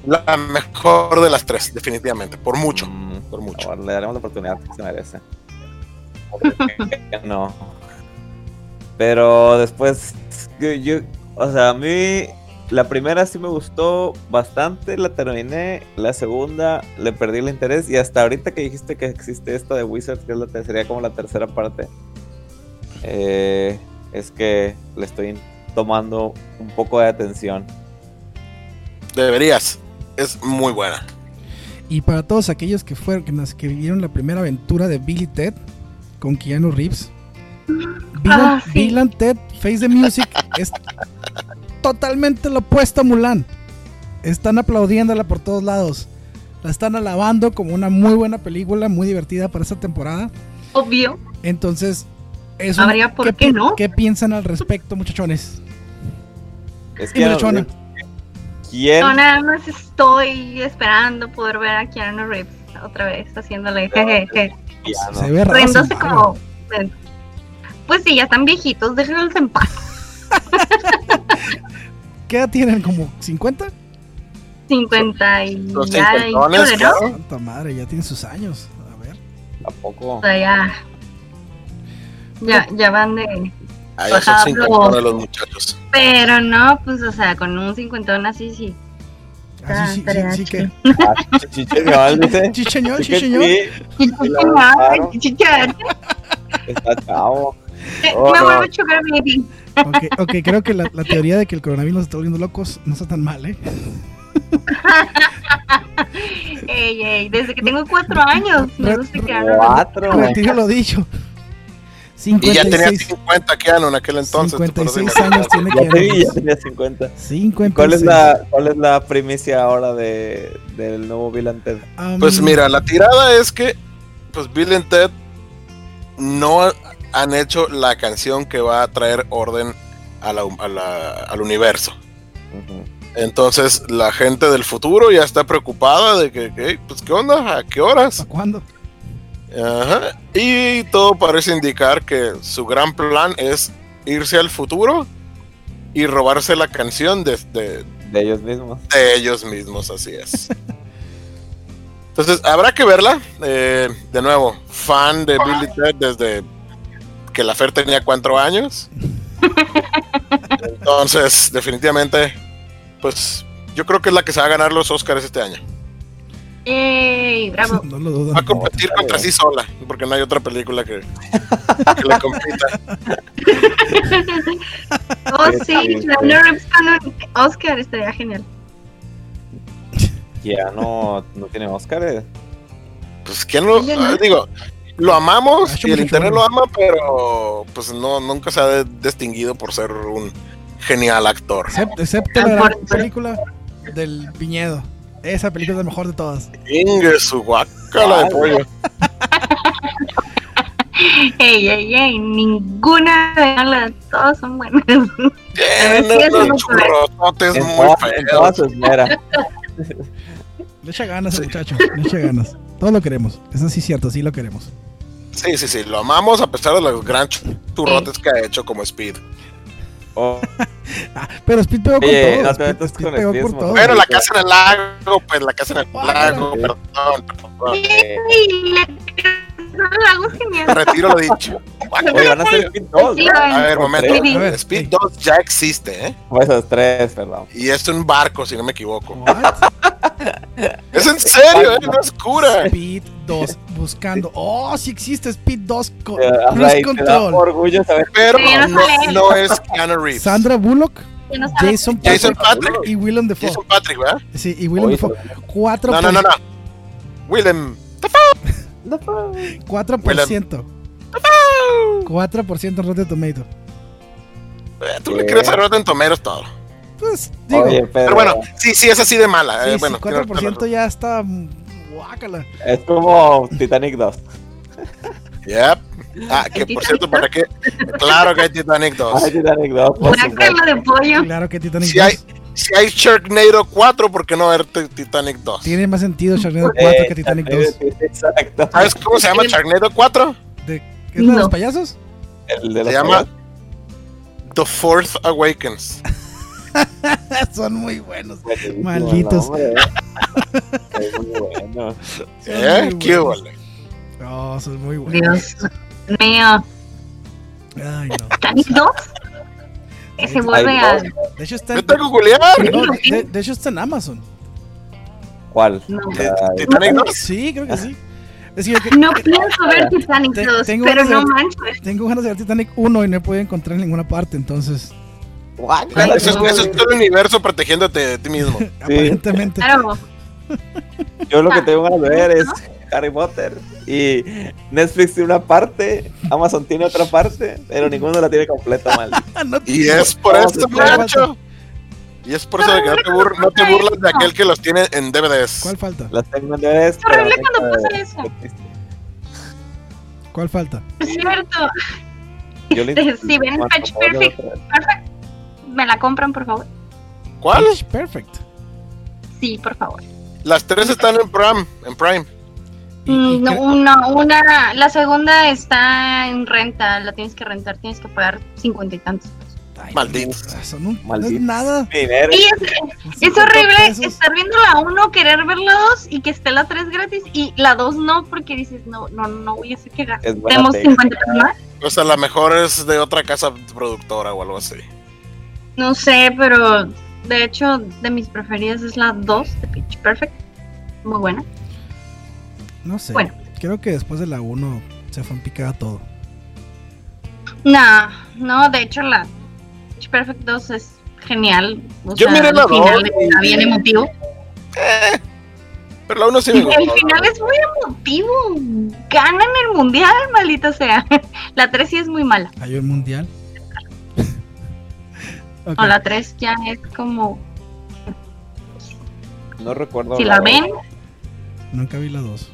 la mejor de las tres, definitivamente, por mucho, Mm, por mucho. le daremos la oportunidad que se merece. No. Pero después, yo, yo- o sea, a mí la primera sí me gustó bastante, la terminé, la segunda le perdí el interés y hasta ahorita que dijiste que existe esta de Wizards, que es la te- sería como la tercera parte, eh, es que le estoy tomando un poco de atención. Deberías, es muy buena. Y para todos aquellos que fueron, que, nos- que vivieron la primera aventura de Billy Ted con Keanu Reeves. Bill, Ah, sí. Bill and Ted Face the Music es totalmente lo opuesto a Mulan. Están aplaudiéndola por todos lados. La están alabando como una muy buena película, muy divertida para esta temporada. Obvio. Entonces, eso, Habría por qué no. ¿Qué piensan al respecto, muchachones? Es Y Melchona. ¿Quién? No, nada más estoy esperando poder ver a Keanu Reeves otra vez haciéndole jejeje. Ya no. Se ve raro. Riéndose como. Pues sí, ya están viejitos, déjenlos en paz. ¿Qué edad tienen? ¿Como 50? 50 y Los ya. y cincuentones, chole, ¿no? claro. Santa madre, ya tienen sus años. A ver. Tampoco. O sea, ya. Ya, ya van de. Ah, ya son Ajá, 50 pero- los muchachos. Pero no, pues, o sea, con un cincuentón así, sí. Ah, sí, sí, que. Ah, chicheñol, dice. Chicheñol, chicheñol. Está chavo. Me Oh, no. vuelvo a chocar, baby. Ok, ok, creo que la, la teoría de que el coronavirus nos está volviendo locos no está tan mal, ¿eh? Ey, ey, desde que tengo cuatro años. Me gusta que hagan. Cuatro. Retiro lo dicho. Y ya tenía 56, 50 Keanu en aquel entonces. tú puedes 56 imaginar. años tiene Ya que tenía, ya tenía 50. 56. ¿Cuál es la, cuál es la primicia ahora de, del nuevo Bill and Ted? Um, Pues mira, la tirada es que pues Bill y Ted no han hecho la canción que va a traer orden a la- a la- al universo. Entonces la gente del futuro ya está preocupada de que, que, pues qué onda, a qué horas. ¿Para cuándo? Ajá. Y todo parece indicar que su gran plan es irse al futuro y robarse la canción de, de- De ellos mismos. de ellos mismos, así es. Entonces, habrá que verla. Eh, de nuevo, fan de Billy Ted desde que la Fer tenía cuatro años. Entonces, definitivamente, pues yo creo que es la que se va a ganar los Oscars este año. Ey, bravo. No lo dudo. Va a competir contra sí sola, porque no hay otra película que, que le compita. Oh, Sí, la Oscar estaría genial. Ya no, no tiene Oscar. eh. Pues, ¿quién lo.? Ah, Digo, lo amamos Gacho, y el internet lo ama, pero pues no nunca se ha distinguido por ser un genial actor. Excepto, excepto Ah, la gran película del viñedo. Esa película es la mejor de todas. Inge su guacala de Ah, pollo. Ey, ey, ey, ninguna de las todas son buenas. Tiene sí, eso unos no churrototes En, muy feos. Le echa ganas al muchacho. Le echa ganas. Todos lo queremos. Eso sí es cierto, sí lo queremos. Sí, sí, sí, lo amamos a pesar de los gran churrotes que ha hecho como Speed. Oh, Ah, pero Speed pegó con todo. no te Speed, metas Speed con pegó Speed, por mo- todo. Bueno, la casa en el lago, pues la casa en el lago, sí. perdón, perdón. eh, hago genial. Retiro lo dicho. oye, van a ser Speed 2. Sí, ¿no? A ver, momento. tres. A ver, Speed sí. 2 ya existe, ¿eh? O esos tres, perdón. Y es un barco, si no me equivoco. Es en serio, ¿eh? No es cura. Speed 2 buscando. Oh, sí existe Speed 2 con Eh, Cruise da Control. orgullo saber Pero no no, es Keanu Reeves. Sandra Bullock, no sabes. Jason Jason Patrick Patrick. y Willem Dafoe. Jason Patrick, ¿verdad? Sí, y Willem Dafoe. Cuatro No, no, no, no. Willem. Pa. 4%. 4% Rotten Tomato. Eh, Tú le crees a Rotten Tomatoes todo. Pues, digo, Oye, pero, Pero bueno, sí, sí, es así de mala. sí, eh, sí, bueno, 4% ya está. Guácala. es como Titanic 2. Yep. Ah, que por cierto, ¿para qué? Claro que hay Titanic 2. Ay, Titanic 2, por Una de pollo. Claro que Titanic Si 2 hay, si hay Sharknado 4, ¿por qué no ver T- Titanic 2? tiene más sentido Sharknado 4 Eh, que Titanic 2. Exacto. ¿Sabes cómo se llama Sharknado 4? ¿De, ¿Qué es la de los No. payasos? El de Se los llama The Fourth Awakens. Son muy buenos. Buenísimo Malditos. eh. Es muy bueno. Son ¿Eh? muy ¿Qué buenos. vale? Oh, son muy buenos. Dios mío. Ay, no. ¿Titanic 2? Que se vuelve a. dos. De hecho está Yo en, tengo no, de, de hecho está en Amazon. ¿Cuál? No. Titanic 2. Sí, creo que sí. Es decir, que No pienso ver Titanic Te- 2, tengo pero no manches. tengo ganas de ver Titanic 1 y no he podido encontrar en ninguna parte, entonces Eso es, no, eso es todo el universo protegiéndote de ti mismo. aparentemente. Claro. Yo lo que Ah. tengo ganas de ver es Harry Potter. Y Netflix tiene una parte, Amazon tiene otra parte, pero ninguno la tiene completa mal. No, Y es por esto, muchacho. Y es por eso de que no te, bur- no te burlas de aquel que los tiene en DVDs. ¿Cuál falta? Las tengo en DVDs, Es horrible cuando pasa eso. es- ¿Cuál falta? Es cierto. Yo le si ven Patch Perfect. ¿Me la compran, por favor? ¿Cuál? Pitch Perfect. Sí, por favor. Las tres están en Prime. En Prime. Mm, No, una, una, la segunda está en renta, la tienes que rentar, tienes que pagar cincuenta y tantos. Ay, Malditos. no, Son un, no es nada. Dinero. Y es, es 50 horrible pesos. estar viendo la 1, querer ver la 2 y que esté la 3 gratis y la 2 no, porque dices, no, no, no voy a hacer que gastemos pega. 50 pesos más. O sea, la mejor es de otra casa productora o algo así. No sé, pero de hecho, de mis preferidas es la 2 de Pitch Perfect. Muy buena. No sé. Bueno. Creo que después de la 1 se fue en picada todo. No, no, de hecho, la Pitch Perfect 2 es genial. O Yo sea, miré la el final dos está bien emotivo. Eh, pero la uno sí me gustó. El final es muy emotivo. Ganan el mundial, maldita sea. La 3 sí es muy mala. ¿Hay un mundial? Ok. O la 3 ya es como. No recuerdo. Si la ven, Nunca vi la 2.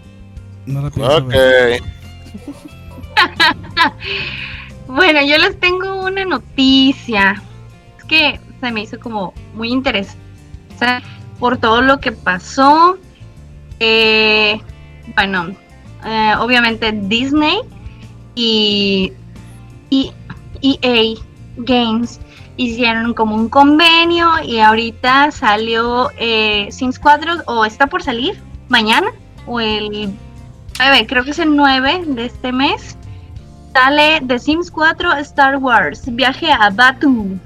No la pienso Ok. ver. Bueno, yo les tengo una noticia. Es que se me hizo como muy interesante por todo lo que pasó. Eh, bueno, eh, obviamente Disney y, y EA Games hicieron como un convenio y ahorita salió eh, Sims 4 o está por salir mañana o el 9, creo que es el 9 de este mes sale The Sims 4 Star Wars, viaje a Batu.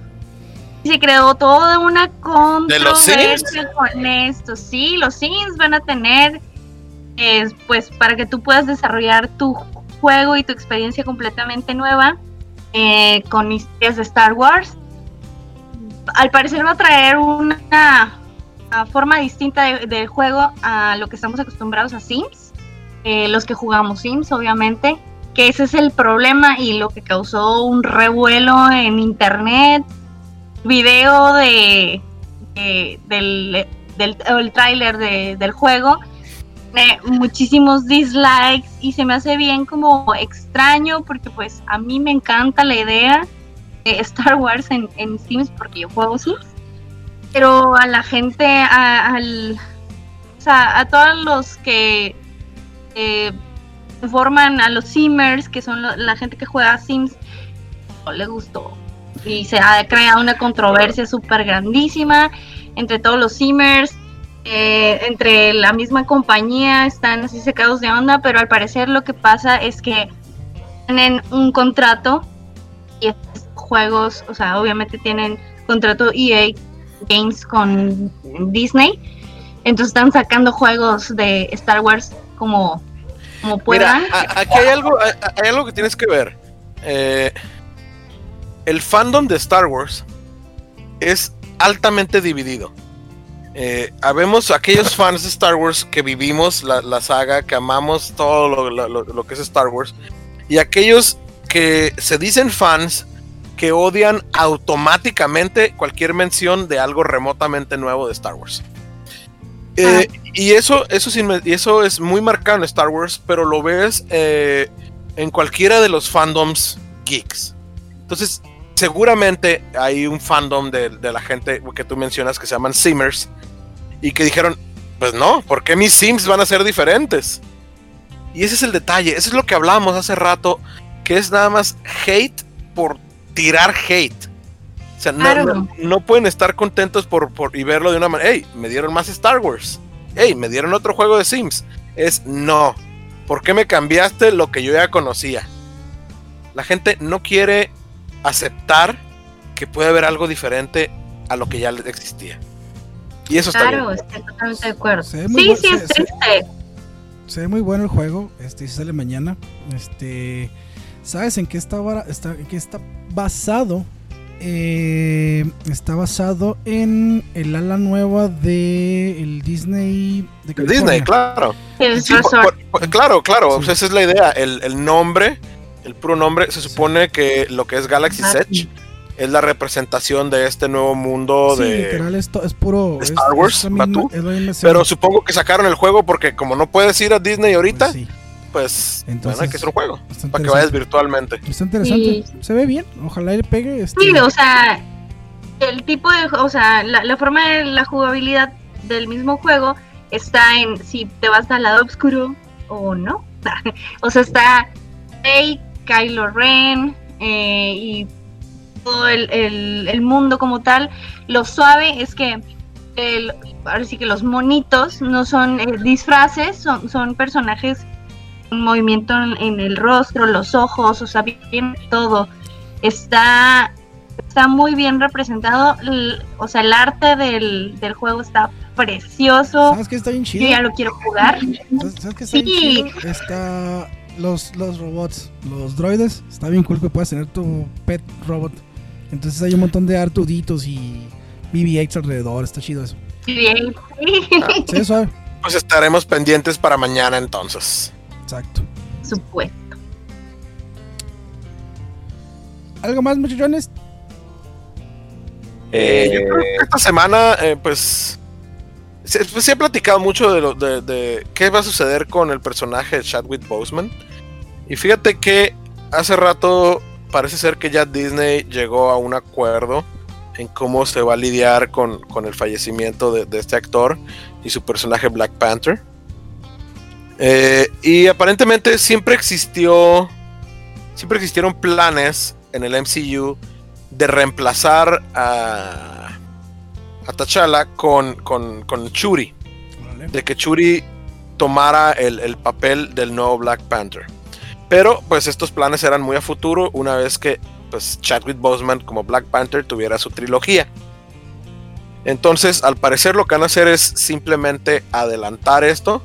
Y se creó toda una controversia con esto. Sí, los Sims van a tener, eh, pues, para que tú puedas desarrollar tu juego y tu experiencia completamente nueva eh, con historias de Star Wars. Al parecer va a traer una, forma distinta de, de juego a lo que estamos acostumbrados a Sims. Eh, los que jugamos Sims, obviamente que ese es el problema y lo que causó un revuelo en internet. Video de, de- del, del el tráiler de- del juego. tiene muchísimos dislikes y se me hace bien como extraño porque pues a mí me encanta la idea Star Wars en, Sims porque yo juego Sims. Pero a la gente, a, todos los que eh, forman a los Simmers, que son la gente que juega Sims, no le gustó. Y se ha creado una controversia súper grandísima entre todos los Simmers, eh, entre la misma compañía, están así secados de onda, pero al parecer lo que pasa es que tienen un contrato juegos, o sea, obviamente tienen contrato EA Games con Disney, entonces están sacando juegos de Star Wars como, como Mira, puedan. a- aquí hay algo, hay, algo que tienes que ver. Eh, el fandom de Star Wars es altamente dividido. Eh, habemos aquellos fans de Star Wars que vivimos la, la saga, que amamos todo lo- lo que es Star Wars, y aquellos que se dicen fans que odian automáticamente cualquier mención de algo remotamente nuevo de Star Wars. Eh, y eso, eso, y eso es muy marcado en Star Wars, pero lo ves eh, en cualquiera de los fandoms geeks. Entonces, seguramente hay un fandom de, de la gente que tú mencionas que se llaman Simmers y que dijeron, pues no, ¿por qué mis Sims van a ser diferentes? Y ese es el detalle, eso es lo que hablamos hace rato, que es nada más hate por tirar hate. O sea, no, no- no pueden estar contentos por, por- y verlo de una manera, hey, me dieron más Star Wars, hey, me dieron otro juego de Sims. Es no, ¿por qué me cambiaste lo que yo ya conocía? La gente no quiere aceptar que puede haber algo diferente a lo que ya existía. Y eso está Claro, bien. estoy totalmente de acuerdo. Se Sí, sí, se- es se- triste. Se ve muy bueno el juego. Este si sale mañana. Este. ¿Sabes en qué está, está, en qué está basado? Eh, está basado en el ala nueva de el Disney de California. Disney, claro. El Sí, por- resort. por- por- claro, claro. Sí. o sea, esa es la idea. El, el nombre, el puro nombre, se supone que lo que es Galaxy Ah, Edge es la representación de este nuevo mundo Sí, de. literal, esto es puro. es- Star Wars, es misma- Pero supongo que sacaron el juego porque como no puedes ir a Disney ahorita, Pues sí, pues Entonces, bueno, hay que hacer un juego para que vayas virtualmente. Está interesante. Sí. Se ve bien. Ojalá le pegue. Este, Sí, o sea, el tipo de, o sea, la, la forma de la jugabilidad del mismo juego está en si te vas al lado oscuro o no. o sea, está Rey, Kylo Ren eh, y todo el, el- el mundo como tal. Lo suave es que el, ahora sí que los monitos no son eh, disfraces, son, son personajes con movimiento en, en el rostro, los ojos, o sea, bien todo. Está está muy bien representado. l- O sea, el arte del, del juego está precioso. ¿Sabes qué está bien Yo chido? ya lo quiero jugar. ¿Sabes, qué está bien Sí. chido? Está los, los robots, los droides. Está bien cool que puedas tener tu pet robot. Entonces hay un montón de Artuditos y BB-8 alrededor. Está chido eso. Bien, sí, Se ve suave. Pues estaremos pendientes para mañana entonces. Exacto. supuesto. ¿Algo más, muchachones? Eh, yo Eh, creo que esta semana, eh, pues, se, pues, se ha platicado mucho de, lo, de, de qué va a suceder con el personaje de Chadwick Boseman. Y fíjate que hace rato parece ser que ya Disney llegó a un acuerdo en cómo se va a lidiar con, con el fallecimiento de, de este actor y su personaje Black Panther. Eh, y aparentemente siempre existió, siempre existieron planes en el MCU de reemplazar a, a T'Challa con, con, con Churi, de que Churi tomara el, el papel del nuevo Black Panther. Pero pues estos planes eran muy a futuro una vez que pues Chadwick Boseman como Black Panther tuviera su trilogía. Entonces, al parecer lo que van a hacer es simplemente adelantar esto.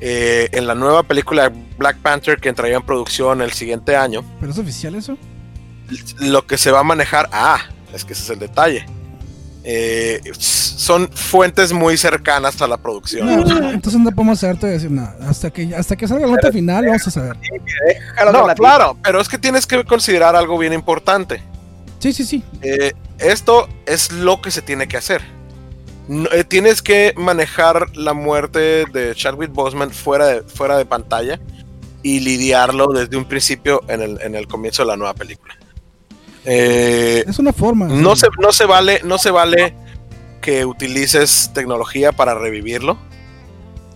Eh, en la nueva película de Black Panther que entraría en producción el siguiente año, ¿Pero es oficial eso? lo que se va a manejar, ah, es que ese es el detalle. Eh, son fuentes muy cercanas a la producción. No, entonces no podemos saber todavía decir nada. Hasta que, hasta que salga la nota final, vamos a saber. No, claro, pero es que tienes que considerar algo bien importante. Sí, sí, sí. Eh, esto es lo que se tiene que hacer. No, eh, tienes que manejar la muerte de Chadwick Boseman fuera de, fuera de pantalla y lidiarlo desde un principio en el, en el comienzo de la nueva película. Eh, Es una forma. no, sí. se, no se vale, no se vale que utilices tecnología para revivirlo.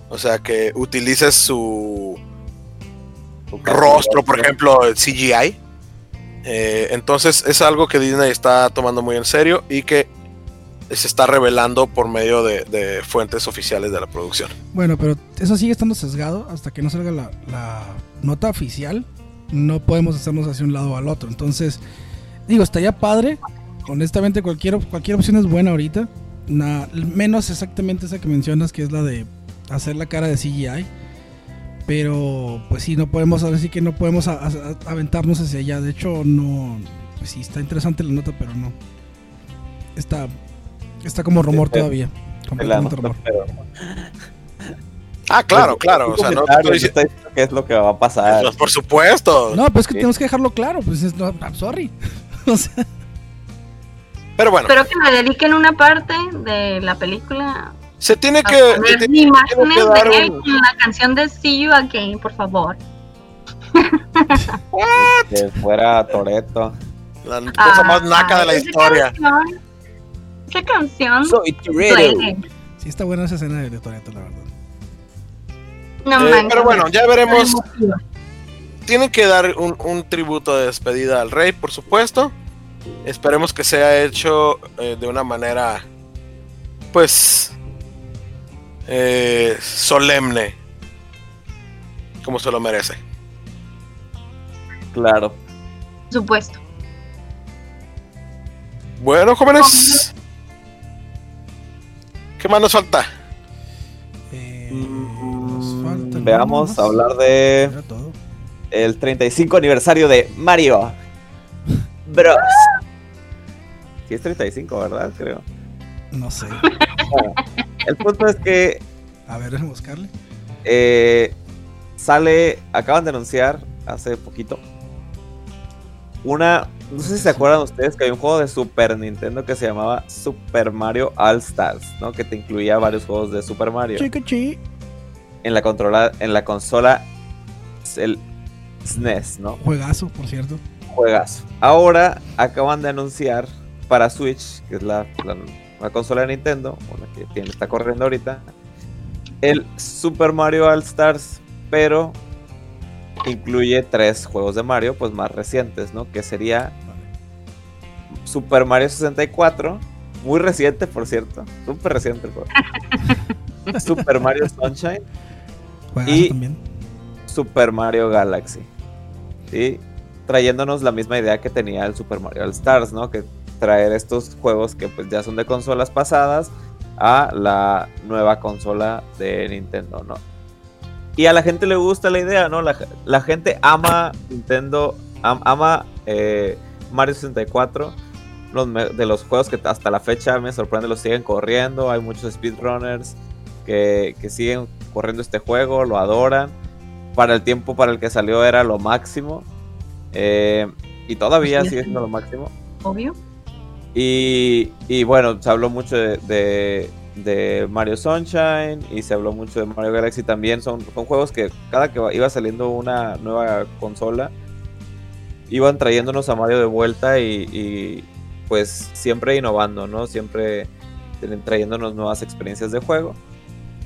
O sea, que utilices su rostro, por ejemplo, el CGI. Eh, entonces es algo que Disney está tomando muy en serio y que se está revelando por medio de, fuentes oficiales de la producción. Bueno, pero eso sigue estando sesgado hasta que no salga la, nota oficial. No podemos hacernos hacia un lado o al otro. Entonces, digo, estaría padre. Honestamente, cualquier, cualquier opción es buena ahorita. Menos exactamente esa que mencionas, que es la de hacer la cara de CGI. Pero, pues sí, no podemos, ahora que no podemos aventarnos hacia allá. De hecho, no. Pues sí, está interesante la nota, pero no. Está, está como rumor Sí, sí. todavía. Completamente anoto, rumor. pero- Ah, claro, claro. O sea, no, estoy está diciendo qué es lo que va a pasar. por supuesto. No, pues es que Sí. tenemos que dejarlo claro. Pues es, no, I'm sorry. O sea, Pero bueno, Espero que me dediquen una parte de la película se tiene que. se tiene- imágenes que dar de él un- con la canción de See You Again, por favor. Que fuera Toreto. la cosa más naca de la historia. canción- Esa canción. Soy duele. sí está buena esa escena de Toreto, la verdad. No Eh, manches. pero bueno, ya veremos. Tienen que dar un, un tributo de despedida al rey, por supuesto. Esperemos que sea hecho eh, de una manera, pues, eh, solemne, como se lo merece. Claro. Por supuesto. Bueno, jóvenes, ¿qué más nos falta? Eh, Mm, nos falta Veamos más. hablar de Era todo. el 35 aniversario de Mario Bros. Sí es 35, ¿verdad? Creo. No sé. Bueno, el punto es que A ver, déjame buscarle. eh, sale, acaban de anunciar hace poquito una, no sé si se acuerdan ustedes que hay un juego de Super Nintendo que se llamaba Super Mario All Stars, ¿no? Que te incluía varios juegos de Super Mario Chica chi. en la controla, en la consola el SNES, ¿no? Juegazo, por cierto. Juegazo. Ahora acaban de anunciar para Switch, que es la, la- la consola de Nintendo, la que tiene, está corriendo ahorita, el Super Mario All Stars, pero incluye tres juegos de Mario, pues más recientes, ¿no? Que sería Super Mario 64, muy reciente, por cierto, súper reciente el juego. Super Mario Sunshine Y- también. Super Mario Galaxy. ¿sí? Trayéndonos la misma idea que tenía el Super Mario All Stars, ¿no? Que traer estos juegos que pues ya son de consolas pasadas a la nueva consola de Nintendo, ¿no? Y a la gente le gusta la idea, ¿no? La, la gente ama Nintendo, am- ama eh, Mario 64. Los de los juegos que hasta la fecha me sorprende los siguen corriendo. Hay muchos speedrunners que, que siguen corriendo este juego, lo adoran. Para el tiempo para el que salió era lo máximo. Eh, y todavía sigue siendo lo máximo. Obvio. Y, y bueno, se habló mucho de, de- de Mario Sunshine y se habló mucho de Mario Galaxy también. Son, son juegos que cada que iba saliendo una nueva consola, iban trayéndonos a Mario de vuelta y, y, pues siempre innovando, ¿no? Siempre trayéndonos nuevas experiencias de juego.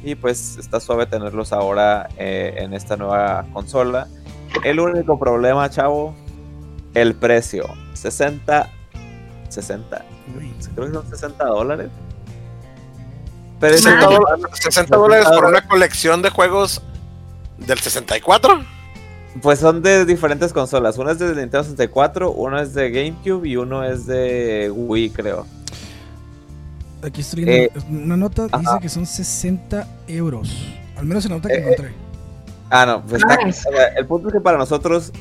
Y pues está suave tenerlos ahora eh, en esta nueva consola. El único problema, chavo, el precio. 60 60, Uy. creo que son 60 dólares. Pero es 60 Madre. dólares, 60 dólares por una colección de juegos del 64. Pues son de diferentes consolas. Una es de Nintendo 64, uno es de GameCube y uno es de Wii, creo. Aquí estoy leyendo una nota dice ajá. que son 60 euros. Al menos en la nota que Eh, encontré. Ah, no, pues está, Nice. o sea, el punto es que para nosotros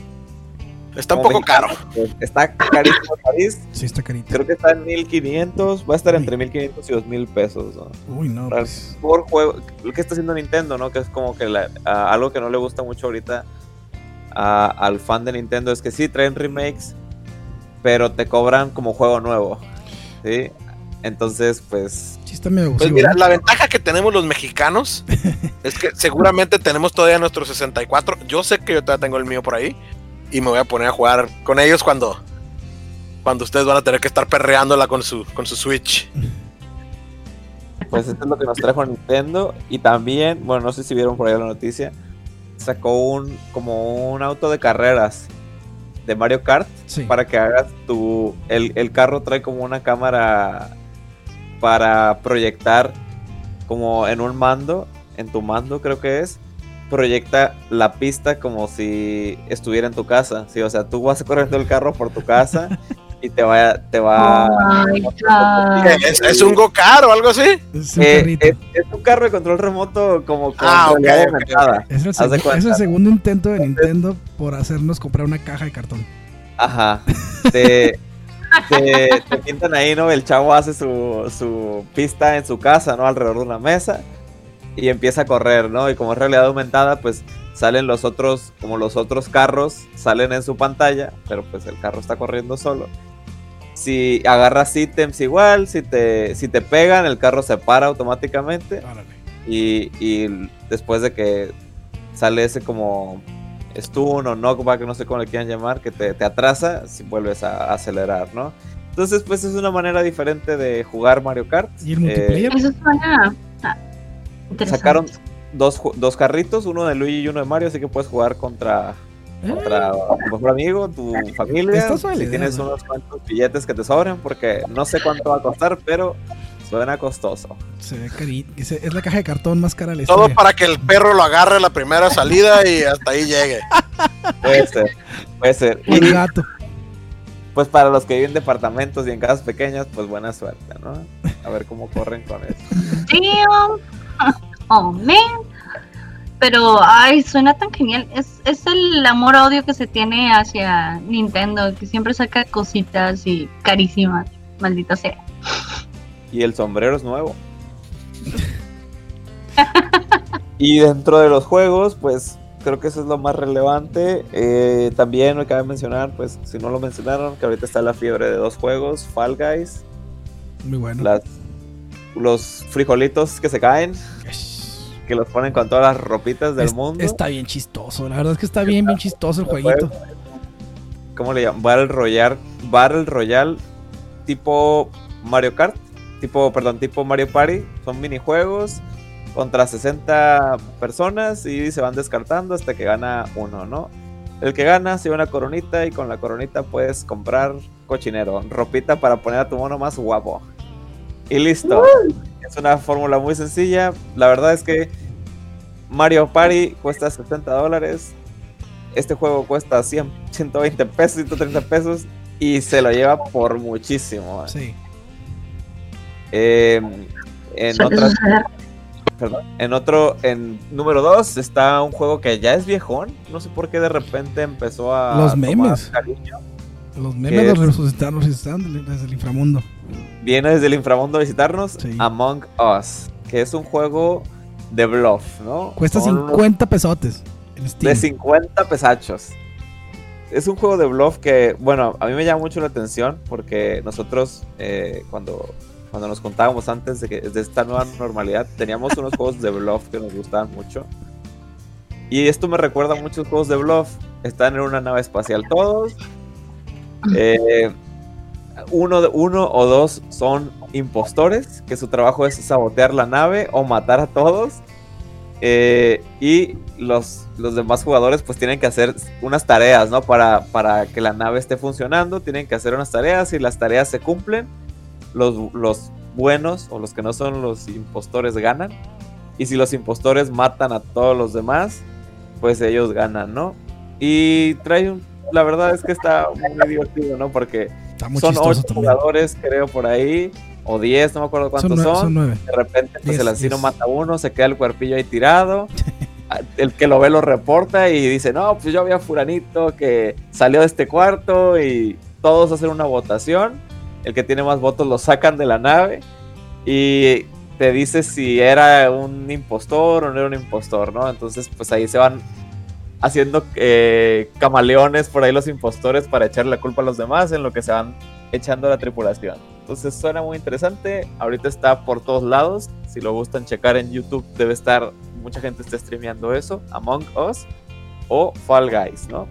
Está un poco caro. pues, está carísimo el país. Sí, está carito. Creo que está en 1500, va a estar Uy. entre 1500 y 2000 pesos. ¿no? Uy, no. Para- Pues, por juego, lo que está haciendo Nintendo, ¿no? Que es como que la- a- algo que no le gusta mucho ahorita a- al fan de Nintendo es que sí traen remakes, pero te cobran como juego nuevo, ¿sí? Entonces, pues, sí está medio Pues mira, la ventaja que tenemos los mexicanos es que seguramente tenemos todavía nuestro 64. Yo sé que yo todavía tengo el mío por ahí y me voy a poner a jugar con ellos cuando cuando ustedes van a tener que estar perreándola con su con su Switch. pues esto es lo que nos trajo Nintendo y también, bueno, no sé si vieron por ahí la noticia, sacó un como un auto de carreras de Mario Kart Sí. para que hagas tu. El, el carro trae como una cámara para proyectar como en un mando, en tu mando creo que es, proyecta la pista como si estuviera en tu casa. Sí, o sea, tú vas corriendo el carro por tu casa y te va, te va. Oh. ¿Es, es un go-kart o algo así? Es un Eh, es, es un carro de control remoto como con Ah, ok, realidad ok, aumentada. Es el segundo intento de Nintendo por hacernos comprar una caja de cartón. Ajá. Te, te, te pintan ahí, ¿no? El chavo hace su, su pista en su casa, ¿no? Alrededor de una mesa y empieza a correr, ¿no? Y como es realidad aumentada, pues salen los otros, como los otros carros, salen en su pantalla, pero pues el carro está corriendo solo. Si agarras ítems igual, si te, si te pegan, el carro se para automáticamente. Y, y después de que sale ese como stun o knockback, no sé cómo le quieran llamar, que te, te atrasa, si vuelves a acelerar, ¿no? Entonces, pues es una manera diferente de jugar Mario Kart. ¿Y el Eh, multiplayer? Eso suena ah, interesante. sacaron dos, dos carritos, uno de Luigi y uno de Mario, así que puedes jugar contra, contra tu mejor amigo, tu familia. Eh, Si tienes ¿no? unos cuantos billetes que te sobren, porque no sé cuánto va a costar, pero suena costoso. Se ve cari- Es es la caja de cartón más cara de la Todo historia. para que el perro lo agarre la primera salida y hasta ahí llegue. Puede ser, puede ser. El Y gato. pues para los que viven en departamentos y en casas pequeñas, pues buena suerte, ¿no? A ver cómo corren con eso. Damn. Oh, man. Pero, ay, suena tan genial. Es, es el amor-odio que se tiene hacia Nintendo, que siempre saca cositas y carísimas. Maldita sea. Y el sombrero es nuevo. y dentro de los juegos, pues creo que eso es lo más relevante. Eh, también me cabe mencionar, pues si no lo mencionaron, que ahorita está la fiebre de dos juegos, Fall Guys, Muy bueno. las, los frijolitos que se caen, Yes. Que los ponen con todas las ropitas del Es- mundo. Está bien chistoso. La verdad es que está bien, bien chistoso el jueguito. ¿Cómo le llaman? Battle Royale, Battle Royale tipo Mario Kart, tipo, perdón, tipo Mario Party. Son minijuegos contra 60 personas y se van descartando hasta que gana uno, ¿no? El que gana se lleva una coronita y con la coronita puedes comprar cochinero, ropita para poner a tu mono más guapo. Y listo. Es una fórmula muy sencilla. La verdad es que Mario Party cuesta 60 dólares. Este juego cuesta 100, 120 pesos, 130 pesos. Y se lo lleva por muchísimo. Sí. Eh, en otras. Perdón. En otro, en número 2 está un juego que ya es viejón. No sé por qué de repente empezó a. Los tomar memes. cariño. Los ¿Qué memes es? los resucitan, los desde el inframundo. Viene desde el inframundo a visitarnos. Sí. Among Us. Que es un juego de bluff, ¿no? Cuesta Son unos 50 pesotes en Steam. De 50 pesachos. Es un juego de bluff que, bueno, a mí me llama mucho la atención porque nosotros eh, cuando, cuando nos contábamos antes de, que, de esta nueva normalidad teníamos unos juegos de bluff que nos gustaban mucho. Y esto me recuerda a muchos juegos de bluff. Están en una nave espacial todos. Eh, uno, uno o dos son impostores, que su trabajo es sabotear la nave o matar a todos. Eh, y los, los demás jugadores pues tienen que hacer unas tareas, ¿no? Para, para que la nave esté funcionando, tienen que hacer unas tareas y las tareas se cumplen. Los, los buenos o los que no son los impostores ganan. Y si los impostores matan a todos los demás, pues ellos ganan, ¿no? Y trae un... La verdad es que está muy divertido, ¿no? Porque Está muy son ocho también. jugadores, creo, por ahí. O 10, no me acuerdo Son, cuántos son. De repente, pues Diez, el asesino diez. mata a uno, se queda el cuerpillo ahí tirado. Ah, El que lo ve lo reporta y dice, no, pues yo había furanito que salió de este cuarto y todos hacen una votación. El que tiene más votos lo sacan de la nave y te dice si era un impostor o no era un impostor, ¿no? Entonces, pues ahí se van haciendo eh, camaleones por ahí los impostores para echarle la culpa a los demás en lo que se van echando la tripulación. Entonces suena muy interesante. Ahorita está por todos lados. Si lo gustan checar en YouTube, debe estar. Mucha gente está streameando eso. Among Us o Fall Guys, ¿no?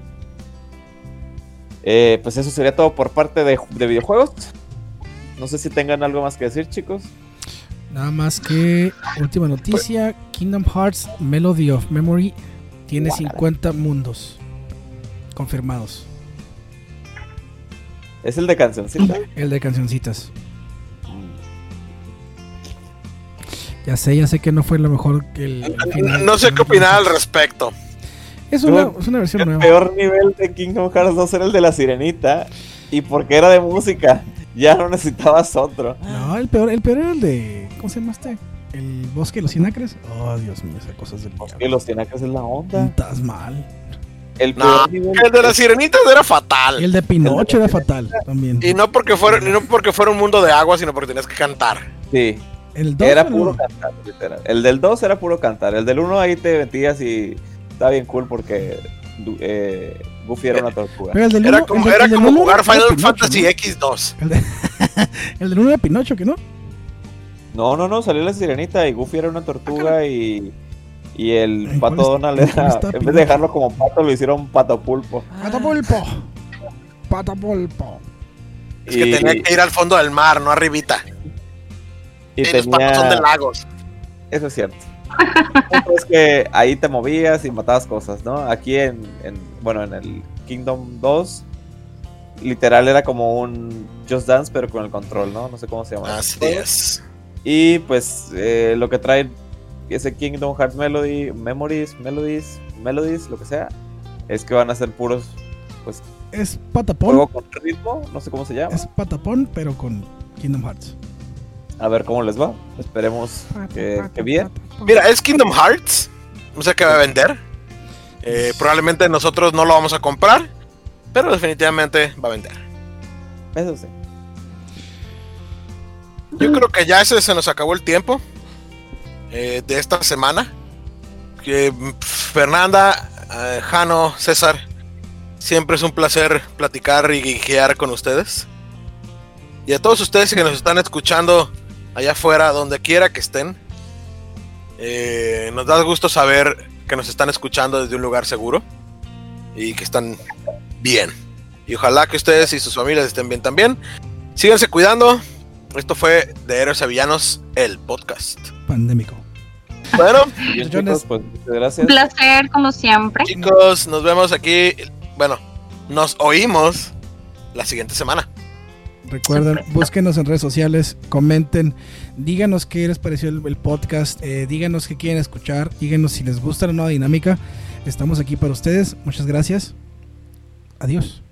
Eh, pues eso sería todo por parte de videojuegos. No sé si tengan algo más que decir, chicos. Nada más que última noticia, Kingdom Hearts Melody of Memory tiene Guara. 50 mundos confirmados. Es el de cancioncita. El de cancioncitas. Ya sé, ya sé que no fue lo mejor que el, el final. No sé qué opinar al respecto. Es una, No, es una versión El nueva. peor nivel de Kingdom Hearts 2 era el de la sirenita. Y porque era de música, ya no necesitabas otro. No, el peor, el peor era el de. ¿Cómo se llama este? El bosque de los sinacres. Oh, Dios mío, esas cosas del Que diablo. los tinacas es la onda. Estás mal. El nivel el de las sirenitas era fatal. Y el de Pinocho era fatal también. Y no porque fuera, y no porque fuera un mundo de agua, sino porque tenías que cantar. Sí, El dos era puro cantar, literal. El del 2 era puro cantar. El del 1 ahí te metías y estaba bien cool porque eh, Goofy era una tortuga. Pero el del Era uno- como, el de- era el del como uno jugar era Final Pinocho, Fantasy ¿no? X2. El, de- el del uno era Pinocho, ¿que no? No, no, no, salió la sirenita y Goofy era una tortuga y, y el ¿En pato Donald era, está en vez de dejarlo como pato lo hicieron pato pulpo. Patapulpo. Patapulpo. Es que tenía que ir al fondo del mar, no arribita. Y, Y, los patos son de lagos. eso es cierto. es que ahí te movías y matabas cosas, ¿no? Aquí en, en- bueno, en el Kingdom 2, literal era como un Just Dance, pero con el control, ¿no? No sé cómo se llama. Así es. Y pues eh, lo que trae ese Kingdom Hearts Melody, Memories, Melodies, Melodies, lo que sea, es que van a ser puros Es patapón. juego con ritmo, no sé cómo se llama. Es patapón, pero con Kingdom Hearts. A ver cómo les va. Esperemos que, que bien. Mira, es Kingdom Hearts. No sé qué va a vender. Eh, probablemente nosotros no lo vamos a comprar. Pero definitivamente va a vender. Eso sí. Yo creo que ya ese se nos acabó el tiempo eh, de esta semana. Mm, Fernanda, eh, Jano, César, siempre es un placer platicar y guiar con ustedes. Y a todos ustedes que nos están escuchando allá afuera, donde quiera que estén, eh, nos da gusto saber que nos están escuchando desde un lugar seguro y que están bien. Y ojalá que ustedes y sus familias estén bien también. Síganse cuidando. Esto fue de Héroes a Villanos, el podcast. Pandémico. Bueno, Bien, chicos, pues muchas gracias. Un placer, como siempre. chicos, nos vemos aquí. Bueno, nos oímos la siguiente semana. Recuerden, búsquenos en redes sociales, comenten, díganos qué les pareció el, el podcast, eh, díganos qué quieren escuchar, díganos si les gusta la nueva dinámica. Estamos aquí para ustedes. Muchas gracias. Adiós.